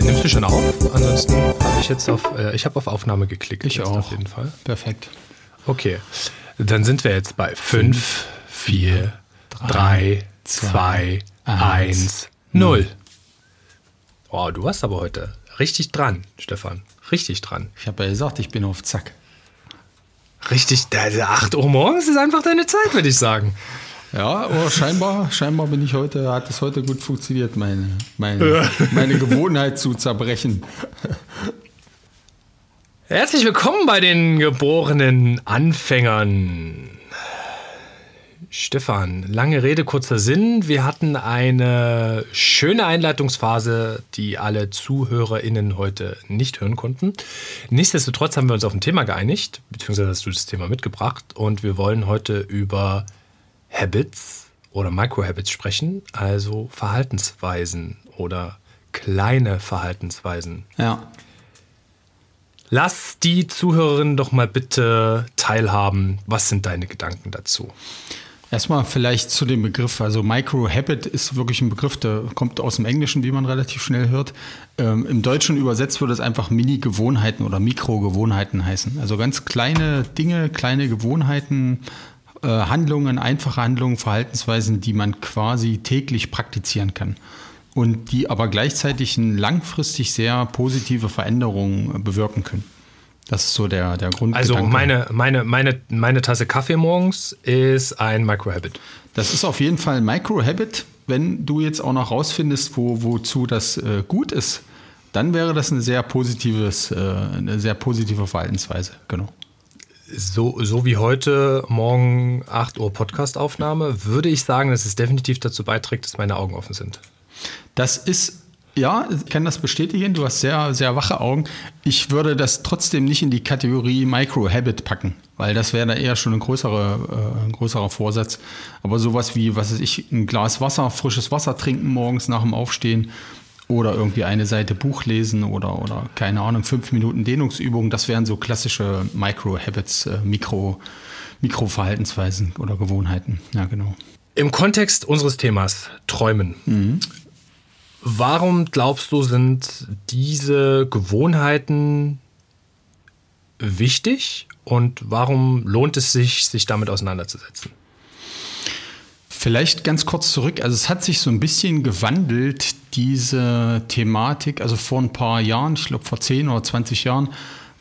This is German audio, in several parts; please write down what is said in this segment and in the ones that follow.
Nimmst du schon auf? Ansonsten habe ich jetzt auf, äh, ich habe auf Aufnahme geklickt. Ich auch. Auf jeden Fall. Perfekt. Okay, dann sind wir jetzt bei 5, 4, 3, 2, 1, 0. Wow, du warst aber heute richtig dran, Stefan. Richtig dran. Ich habe ja gesagt, ich bin auf Zack. Richtig, 8 Uhr morgens ist einfach deine Zeit, würde ich sagen. Ja, aber scheinbar, scheinbar bin ich heute, hat es heute gut funktioniert, meine, meine, meine Gewohnheit zu zerbrechen. Herzlich willkommen bei den geborenen Anfängern. Stefan, lange Rede, kurzer Sinn. Wir hatten eine schöne Einleitungsphase, die alle ZuhörerInnen heute nicht hören konnten. Nichtsdestotrotz haben wir uns auf ein Thema geeinigt, beziehungsweise hast du das Thema mitgebracht und wir wollen heute über Habits oder Microhabits sprechen, also Verhaltensweisen oder kleine Verhaltensweisen. Ja. Lass die Zuhörerinnen doch mal bitte teilhaben. Was sind deine Gedanken dazu? Erstmal vielleicht zu dem Begriff. Also Microhabit ist wirklich ein Begriff, der kommt aus dem Englischen, wie man relativ schnell hört. Ähm, Im Deutschen übersetzt würde es einfach Mini-Gewohnheiten oder Mikrogewohnheiten heißen. Also ganz kleine Dinge, kleine Gewohnheiten, äh, Handlungen, einfache Handlungen, Verhaltensweisen, die man quasi täglich praktizieren kann. Und die aber gleichzeitig langfristig sehr positive Veränderungen bewirken können. Das ist so der, der Grund. Also meine, meine, meine, meine Tasse Kaffee morgens ist ein Microhabit. Das ist auf jeden Fall ein Microhabit. Wenn du jetzt auch noch rausfindest, wo, wozu das äh, gut ist, dann wäre das eine sehr positives, äh, eine sehr positive Verhaltensweise. Genau. So, so wie heute Morgen 8 Uhr Podcastaufnahme, würde ich sagen, dass es definitiv dazu beiträgt, dass meine Augen offen sind. Das ist ja, ich kann das bestätigen. Du hast sehr, sehr wache Augen. Ich würde das trotzdem nicht in die Kategorie Micro-Habit packen, weil das wäre da eher schon ein größerer, äh, ein größerer Vorsatz. Aber sowas wie, was weiß ich, ein Glas Wasser, frisches Wasser trinken morgens nach dem Aufstehen oder irgendwie eine Seite Buch lesen oder, oder keine Ahnung, fünf Minuten Dehnungsübung, das wären so klassische Micro-Habits, äh, Mikro, Mikroverhaltensweisen oder Gewohnheiten. Ja, genau. Im Kontext unseres Themas Träumen. Mhm. Warum glaubst du, sind diese Gewohnheiten wichtig und warum lohnt es sich, sich damit auseinanderzusetzen? Vielleicht ganz kurz zurück. Also es hat sich so ein bisschen gewandelt, diese Thematik. Also vor ein paar Jahren, ich glaube vor 10 oder 20 Jahren,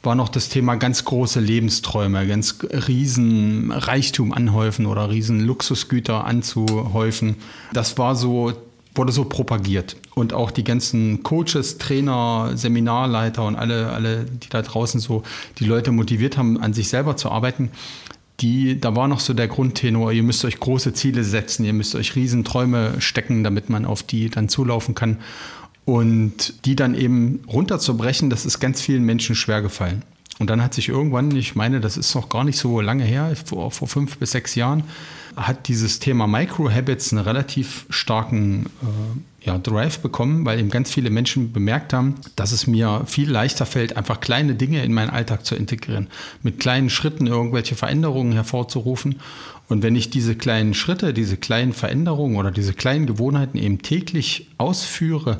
war noch das Thema ganz große Lebensträume, ganz riesen Reichtum anhäufen oder riesen Luxusgüter anzuhäufen. Das war so, wurde so propagiert. Und auch die ganzen Coaches, Trainer, Seminarleiter und alle, alle, die da draußen so die Leute motiviert haben, an sich selber zu arbeiten, die, da war noch so der Grundtenor, ihr müsst euch große Ziele setzen, ihr müsst euch Riesenträume stecken, damit man auf die dann zulaufen kann. Und die dann eben runterzubrechen, das ist ganz vielen Menschen schwer gefallen. Und dann hat sich irgendwann, ich meine, das ist noch gar nicht so lange her, vor, vor fünf bis sechs Jahren, hat dieses Thema Microhabits einen relativ starken äh, ja, Drive bekommen, weil eben ganz viele Menschen bemerkt haben, dass es mir viel leichter fällt, einfach kleine Dinge in meinen Alltag zu integrieren, mit kleinen Schritten irgendwelche Veränderungen hervorzurufen. Und wenn ich diese kleinen Schritte, diese kleinen Veränderungen oder diese kleinen Gewohnheiten eben täglich ausführe,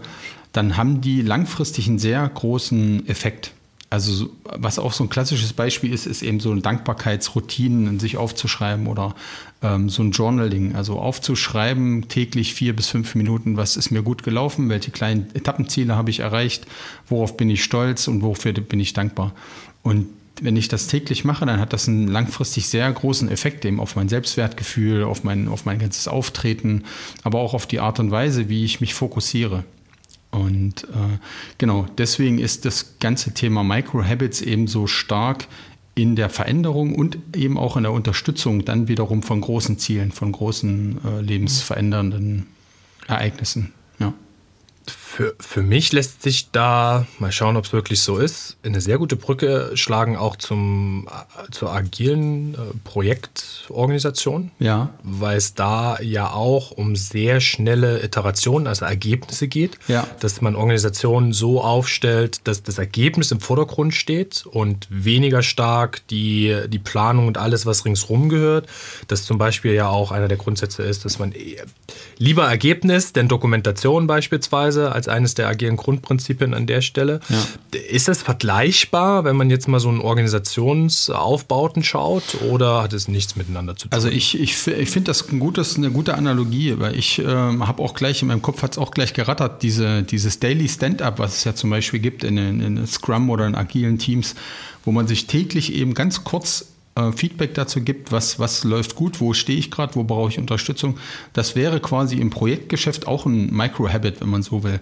dann haben die langfristig einen sehr großen Effekt. Also was auch so ein klassisches Beispiel ist, ist eben so ein Dankbarkeitsroutinen in sich aufzuschreiben oder ähm, so ein Journaling, also aufzuschreiben täglich vier bis fünf Minuten, was ist mir gut gelaufen, welche kleinen Etappenziele habe ich erreicht, worauf bin ich stolz und wofür bin ich dankbar. Und wenn ich das täglich mache, dann hat das einen langfristig sehr großen Effekt eben auf mein Selbstwertgefühl, auf mein, auf mein ganzes Auftreten, aber auch auf die Art und Weise, wie ich mich fokussiere. Und äh, genau, deswegen ist das ganze Thema Microhabits eben so stark in der Veränderung und eben auch in der Unterstützung dann wiederum von großen Zielen, von großen äh, lebensverändernden Ereignissen. Ja. Für, für mich lässt sich da, mal schauen, ob es wirklich so ist, eine sehr gute Brücke schlagen auch zum, zur agilen äh, Projektorganisation. Ja. Weil es da ja auch um sehr schnelle Iterationen, also Ergebnisse geht. Ja. Dass man Organisationen so aufstellt, dass das Ergebnis im Vordergrund steht und weniger stark die, die Planung und alles, was ringsrum gehört. Das zum Beispiel ja auch einer der Grundsätze ist, dass man lieber Ergebnis, denn Dokumentation beispielsweise, als eines der agilen Grundprinzipien an der Stelle. Ja. Ist das vergleichbar, wenn man jetzt mal so einen Organisationsaufbauten schaut oder hat es nichts miteinander zu tun? Also ich, ich, ich finde das ein gutes, eine gute Analogie, weil ich äh, habe auch gleich in meinem Kopf hat es auch gleich gerattert, diese, dieses Daily Stand-up, was es ja zum Beispiel gibt in, in, in Scrum oder in agilen Teams, wo man sich täglich eben ganz kurz äh, Feedback dazu gibt, was, was läuft gut, wo stehe ich gerade, wo brauche ich Unterstützung. Das wäre quasi im Projektgeschäft auch ein Micro-Habit, wenn man so will.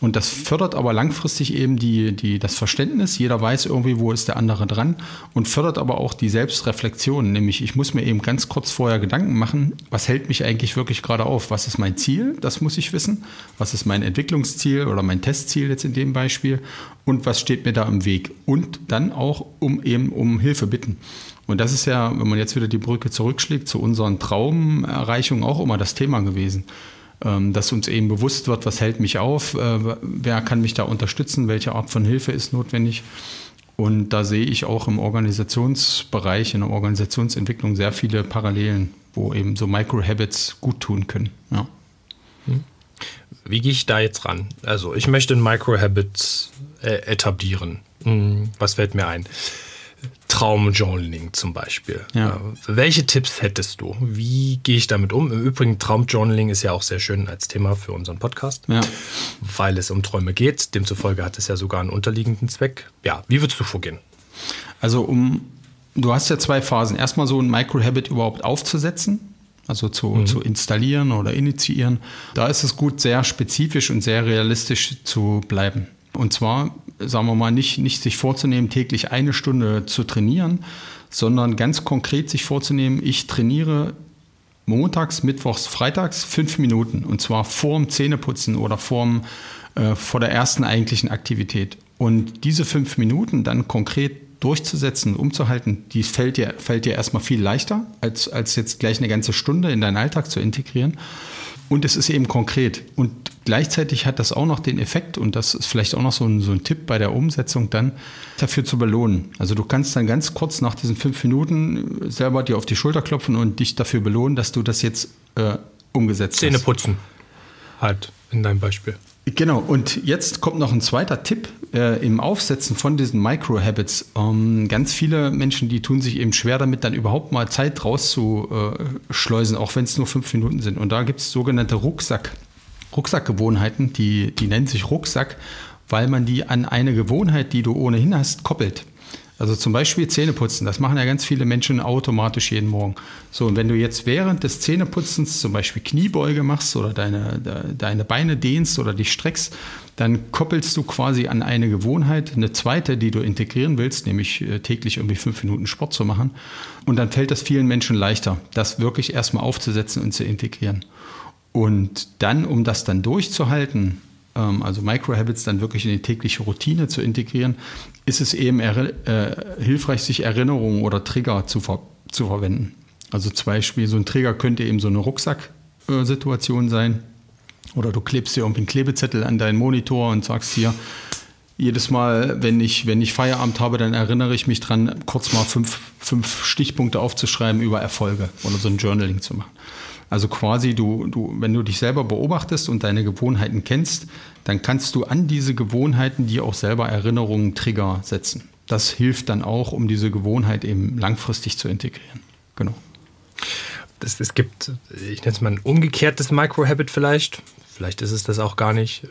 Und das fördert aber langfristig eben die, die, das Verständnis. Jeder weiß irgendwie, wo ist der andere dran und fördert aber auch die Selbstreflexion. Nämlich, ich muss mir eben ganz kurz vorher Gedanken machen, was hält mich eigentlich wirklich gerade auf? Was ist mein Ziel? Das muss ich wissen. Was ist mein Entwicklungsziel oder mein Testziel jetzt in dem Beispiel? Und was steht mir da im Weg? Und dann auch um eben um Hilfe bitten. Und das ist ja, wenn man jetzt wieder die Brücke zurückschlägt, zu unseren Traumerreichungen auch immer das Thema gewesen. Ähm, dass uns eben bewusst wird, was hält mich auf, äh, wer kann mich da unterstützen, welche Art von Hilfe ist notwendig. Und da sehe ich auch im Organisationsbereich, in der Organisationsentwicklung sehr viele Parallelen, wo eben so Micro-Habits gut tun können. Ja. Wie gehe ich da jetzt ran? Also ich möchte ein Micro-Habit äh, etablieren. Hm, was fällt mir ein? Traumjournaling zum Beispiel. Ja. Welche Tipps hättest du? Wie gehe ich damit um? Im Übrigen, Traumjournaling ist ja auch sehr schön als Thema für unseren Podcast, ja. weil es um Träume geht. Demzufolge hat es ja sogar einen unterliegenden Zweck. Ja, wie würdest du vorgehen? Also um, du hast ja zwei Phasen. Erstmal so ein Microhabit überhaupt aufzusetzen, also zu, mhm. zu installieren oder initiieren. Da ist es gut, sehr spezifisch und sehr realistisch zu bleiben. Und zwar, sagen wir mal, nicht, nicht sich vorzunehmen, täglich eine Stunde zu trainieren, sondern ganz konkret sich vorzunehmen, ich trainiere montags, mittwochs, freitags fünf Minuten. Und zwar vorm Zähneputzen oder vorm, äh, vor der ersten eigentlichen Aktivität. Und diese fünf Minuten dann konkret durchzusetzen, umzuhalten, die fällt dir, fällt dir erstmal viel leichter, als, als jetzt gleich eine ganze Stunde in deinen Alltag zu integrieren. Und es ist eben konkret. Und gleichzeitig hat das auch noch den Effekt, und das ist vielleicht auch noch so ein, so ein Tipp bei der Umsetzung dann, dafür zu belohnen. Also du kannst dann ganz kurz nach diesen fünf Minuten selber dir auf die Schulter klopfen und dich dafür belohnen, dass du das jetzt äh, umgesetzt Zähne hast. Zähne putzen. Halt, in deinem Beispiel. Genau, und jetzt kommt noch ein zweiter Tipp äh, im Aufsetzen von diesen Micro-Habits. Ähm, ganz viele Menschen, die tun sich eben schwer damit, dann überhaupt mal Zeit rauszuschleusen, auch wenn es nur fünf Minuten sind. Und da gibt es sogenannte Rucksack, Rucksackgewohnheiten, die, die nennen sich Rucksack, weil man die an eine Gewohnheit, die du ohnehin hast, koppelt. Also zum Beispiel Zähneputzen, das machen ja ganz viele Menschen automatisch jeden Morgen. So, und wenn du jetzt während des Zähneputzens zum Beispiel Kniebeuge machst oder deine, deine Beine dehnst oder dich streckst, dann koppelst du quasi an eine Gewohnheit eine zweite, die du integrieren willst, nämlich äh, täglich irgendwie fünf Minuten Sport zu machen. Und dann fällt das vielen Menschen leichter, das wirklich erstmal aufzusetzen und zu integrieren. Und dann, um das dann durchzuhalten, also Microhabits dann wirklich in die tägliche Routine zu integrieren, ist es eben äh, hilfreich, sich Erinnerungen oder Trigger zu, ver zu verwenden. Also zum Beispiel so ein Trigger könnte eben so eine Rucksacksituation sein. Oder du klebst dir irgendwie einen Klebezettel an deinen Monitor und sagst hier, jedes Mal, wenn ich, wenn ich Feierabend habe, dann erinnere ich mich dran, kurz mal fünf, fünf Stichpunkte aufzuschreiben über Erfolge oder so ein Journaling zu machen. Also quasi, du, du, wenn du dich selber beobachtest und deine Gewohnheiten kennst, dann kannst du an diese Gewohnheiten dir auch selber Erinnerungen, Trigger setzen. Das hilft dann auch, um diese Gewohnheit eben langfristig zu integrieren. Genau. Das, es gibt, ich nenne es mal ein umgekehrtes Microhabit vielleicht. Vielleicht ist es das auch gar nicht.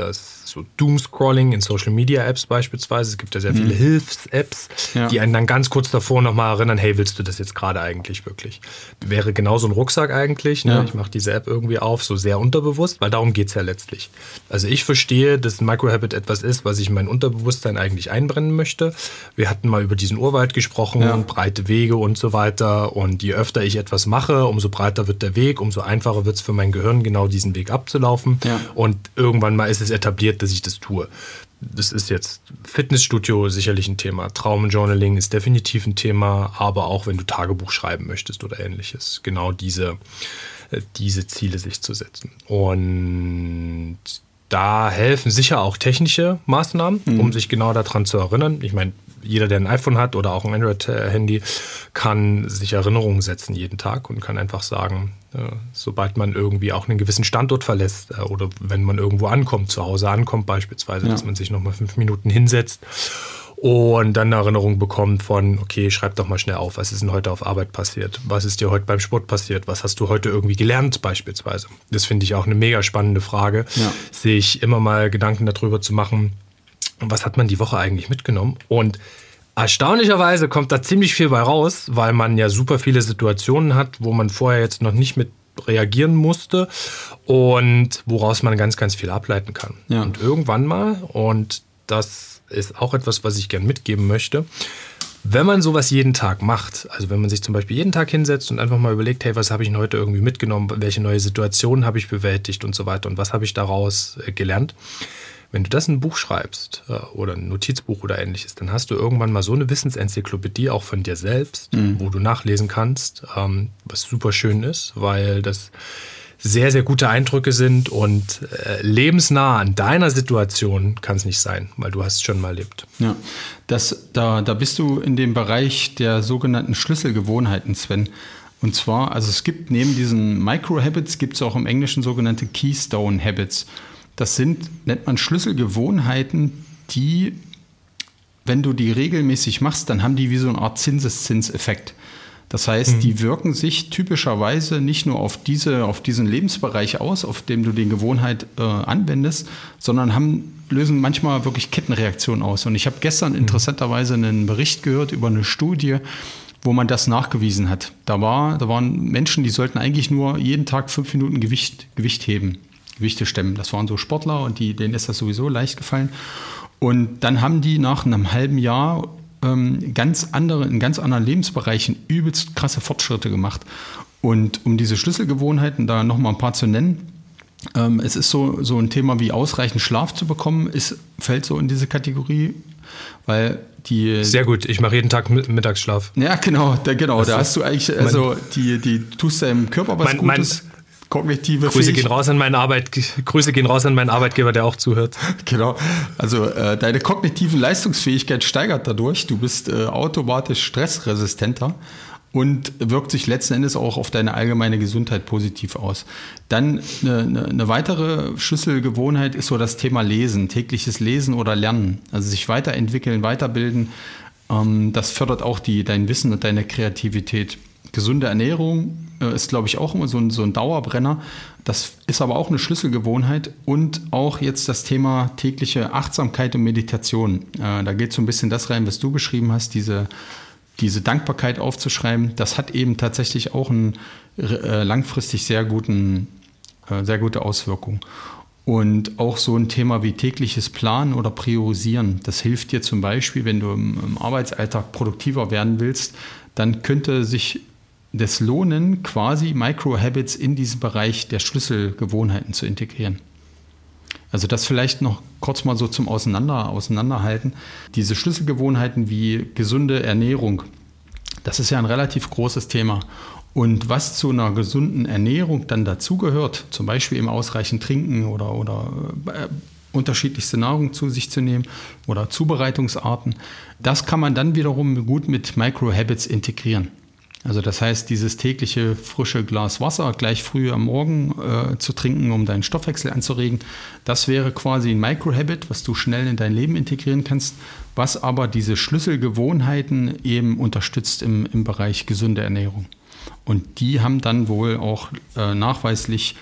Das so Doomscrolling in Social Media Apps beispielsweise. Es gibt ja sehr viele mhm. Hilfs-Apps, ja. die einen dann ganz kurz davor nochmal erinnern, hey, willst du das jetzt gerade eigentlich wirklich? Wäre genauso ein Rucksack eigentlich. Ne? Ja. Ich mache diese App irgendwie auf, so sehr unterbewusst, weil darum geht es ja letztlich. Also ich verstehe, dass ein Microhabit etwas ist, was ich in mein Unterbewusstsein eigentlich einbrennen möchte. Wir hatten mal über diesen Urwald gesprochen, ja. breite Wege und so weiter. Und je öfter ich etwas mache, umso breiter wird der Weg, umso einfacher wird es für mein Gehirn, genau diesen Weg abzulaufen. Und irgendwann mal ist es etabliert, dass ich das tue. Das ist jetzt Fitnessstudio sicherlich ein Thema. Traumjournaling ist definitiv ein Thema, aber auch wenn du Tagebuch schreiben möchtest oder ähnliches. Genau diese, äh, diese Ziele sich zu setzen. Und da helfen sicher auch technische Maßnahmen, mhm. um sich genau daran zu erinnern. Ich meine, jeder, der ein iPhone hat oder auch ein Android-Handy, kann sich Erinnerungen setzen jeden Tag und kann einfach sagen, äh, sobald man irgendwie auch einen gewissen Standort verlässt äh, oder wenn man irgendwo ankommt, zu Hause ankommt beispielsweise, ja. dass man sich nochmal fünf Minuten hinsetzt und dann eine Erinnerung bekommt von, okay, schreib doch mal schnell auf, was ist denn heute auf Arbeit passiert? Was ist dir heute beim Sport passiert? Was hast du heute irgendwie gelernt beispielsweise? Das finde ich auch eine mega spannende Frage, ja. sich immer mal Gedanken darüber zu machen, was hat man die Woche eigentlich mitgenommen? Und erstaunlicherweise kommt da ziemlich viel bei raus, weil man ja super viele Situationen hat, wo man vorher jetzt noch nicht mit reagieren musste und woraus man ganz, ganz viel ableiten kann. Ja. Und irgendwann mal, und das ist auch etwas, was ich gern mitgeben möchte, wenn man sowas jeden Tag macht, also wenn man sich zum Beispiel jeden Tag hinsetzt und einfach mal überlegt, hey, was habe ich denn heute irgendwie mitgenommen, welche neue Situationen habe ich bewältigt und so weiter und was habe ich daraus äh, gelernt, wenn du das in ein Buch schreibst äh, oder ein Notizbuch oder ähnliches, dann hast du irgendwann mal so eine Wissensenzyklopädie auch von dir selbst, mhm. wo du nachlesen kannst, ähm, was super schön ist, weil das sehr, sehr gute Eindrücke sind und äh, lebensnah an deiner Situation kann es nicht sein, weil du hast es schon mal erlebt. Ja, das, da, da bist du in dem Bereich der sogenannten Schlüsselgewohnheiten, Sven. Und zwar, also es gibt neben diesen Micro-Habits, gibt es auch im Englischen sogenannte Keystone-Habits. Das sind, nennt man Schlüsselgewohnheiten, die, wenn du die regelmäßig machst, dann haben die wie so eine Art Zinseszinseffekt. Das heißt, mhm. die wirken sich typischerweise nicht nur auf, diese, auf diesen Lebensbereich aus, auf dem du die Gewohnheit äh, anwendest, sondern haben, lösen manchmal wirklich Kettenreaktionen aus. Und ich habe gestern mhm. interessanterweise einen Bericht gehört über eine Studie, wo man das nachgewiesen hat. Da, war, da waren Menschen, die sollten eigentlich nur jeden Tag fünf Minuten Gewicht, Gewicht heben. Gewichte stemmen. Das waren so Sportler und die, denen ist das sowieso leicht gefallen. Und dann haben die nach einem halben Jahr ähm, ganz andere, in ganz anderen Lebensbereichen übelst krasse Fortschritte gemacht. Und um diese Schlüsselgewohnheiten da nochmal ein paar zu nennen, ähm, es ist so, so ein Thema wie ausreichend Schlaf zu bekommen, ist, fällt so in diese Kategorie, weil die. Sehr gut, ich mache jeden Tag Mittagsschlaf. Ja, genau, da, genau, da hast du eigentlich, also die, die tust deinem Körper was mein, Gutes. Mein, kognitive Grüße gehen raus an meinen Arbeit, Grüße gehen raus an meinen Arbeitgeber, der auch zuhört. Genau. Also äh, deine kognitiven Leistungsfähigkeit steigert dadurch. Du bist äh, automatisch stressresistenter und wirkt sich letzten Endes auch auf deine allgemeine Gesundheit positiv aus. Dann eine, eine, weitere Schlüsselgewohnheit ist so das Thema Lesen, tägliches Lesen oder Lernen. Also sich weiterentwickeln, weiterbilden. Ähm, das fördert auch die, dein Wissen und deine Kreativität. Gesunde Ernährung äh, ist, glaube ich, auch immer so ein, so ein Dauerbrenner. Das ist aber auch eine Schlüsselgewohnheit und auch jetzt das Thema tägliche Achtsamkeit und Meditation. Äh, da geht so ein bisschen das rein, was du beschrieben hast, diese, diese Dankbarkeit aufzuschreiben. Das hat eben tatsächlich auch einen äh, langfristig sehr guten, sehr gute Auswirkung. Und auch so ein Thema wie tägliches Planen oder Priorisieren. Das hilft dir zum Beispiel, wenn du im Arbeitsalltag produktiver werden willst, dann könnte sich des Lohnen quasi Micro-Habits in diesen Bereich der Schlüsselgewohnheiten zu integrieren. Also das vielleicht noch kurz mal so zum Auseinander, Auseinanderhalten. Diese Schlüsselgewohnheiten wie gesunde Ernährung, das ist ja ein relativ großes Thema. Und was zu einer gesunden Ernährung dann dazugehört, zum Beispiel im ausreichend Trinken oder, oder äh, unterschiedlichste Nahrung zu sich zu nehmen oder Zubereitungsarten, das kann man dann wiederum gut mit Micro-Habits integrieren. Also das heißt, dieses tägliche frische Glas Wasser gleich früh am Morgen äh, zu trinken, um deinen Stoffwechsel anzuregen, das wäre quasi ein Microhabit, was du schnell in dein Leben integrieren kannst, was aber diese Schlüsselgewohnheiten eben unterstützt im, im Bereich gesunde Ernährung. Und die haben dann wohl auch äh, nachweislich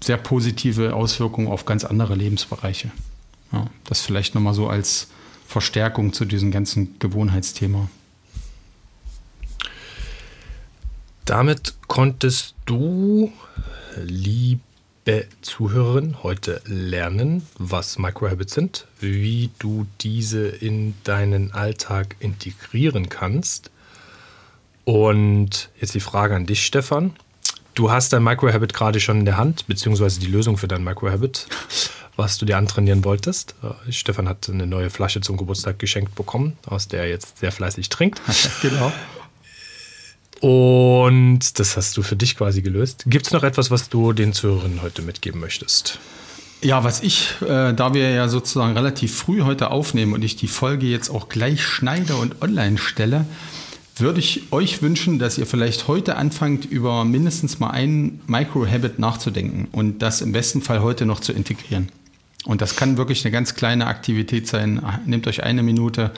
sehr positive Auswirkungen auf ganz andere Lebensbereiche. Ja, das vielleicht nochmal so als Verstärkung zu diesem ganzen Gewohnheitsthema. Damit konntest du, liebe Zuhörerin, heute lernen, was Microhabits sind, wie du diese in deinen Alltag integrieren kannst. Und jetzt die Frage an dich, Stefan. Du hast dein Microhabit gerade schon in der Hand, beziehungsweise die Lösung für dein Microhabit, was du dir antrainieren wolltest. Äh, Stefan hat eine neue Flasche zum Geburtstag geschenkt bekommen, aus der er jetzt sehr fleißig trinkt. genau. Und das hast du für dich quasi gelöst. Gibt es noch etwas, was du den Zuhörern heute mitgeben möchtest? Ja, was ich, äh, da wir ja sozusagen relativ früh heute aufnehmen und ich die Folge jetzt auch gleich schneide und online stelle, würde ich euch wünschen, dass ihr vielleicht heute anfangt, über mindestens mal einen Micro-Habit nachzudenken und das im besten Fall heute noch zu integrieren. Und das kann wirklich eine ganz kleine Aktivität sein. Nehmt euch eine Minute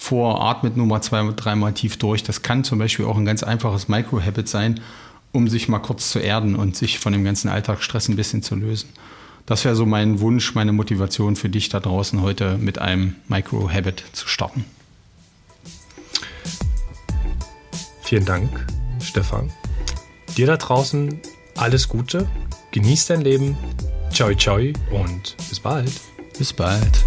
vor, atmet nur mal zwei, dreimal tief durch. Das kann zum Beispiel auch ein ganz einfaches Micro-Habit sein, um sich mal kurz zu erden und sich von dem ganzen Alltagsstress ein bisschen zu lösen. Das wäre so mein Wunsch, meine Motivation für dich da draußen heute mit einem Micro-Habit zu starten. Vielen Dank, Stefan. Dir da draußen alles Gute, genieß dein Leben, ciao ciao und bis bald. Bis bald.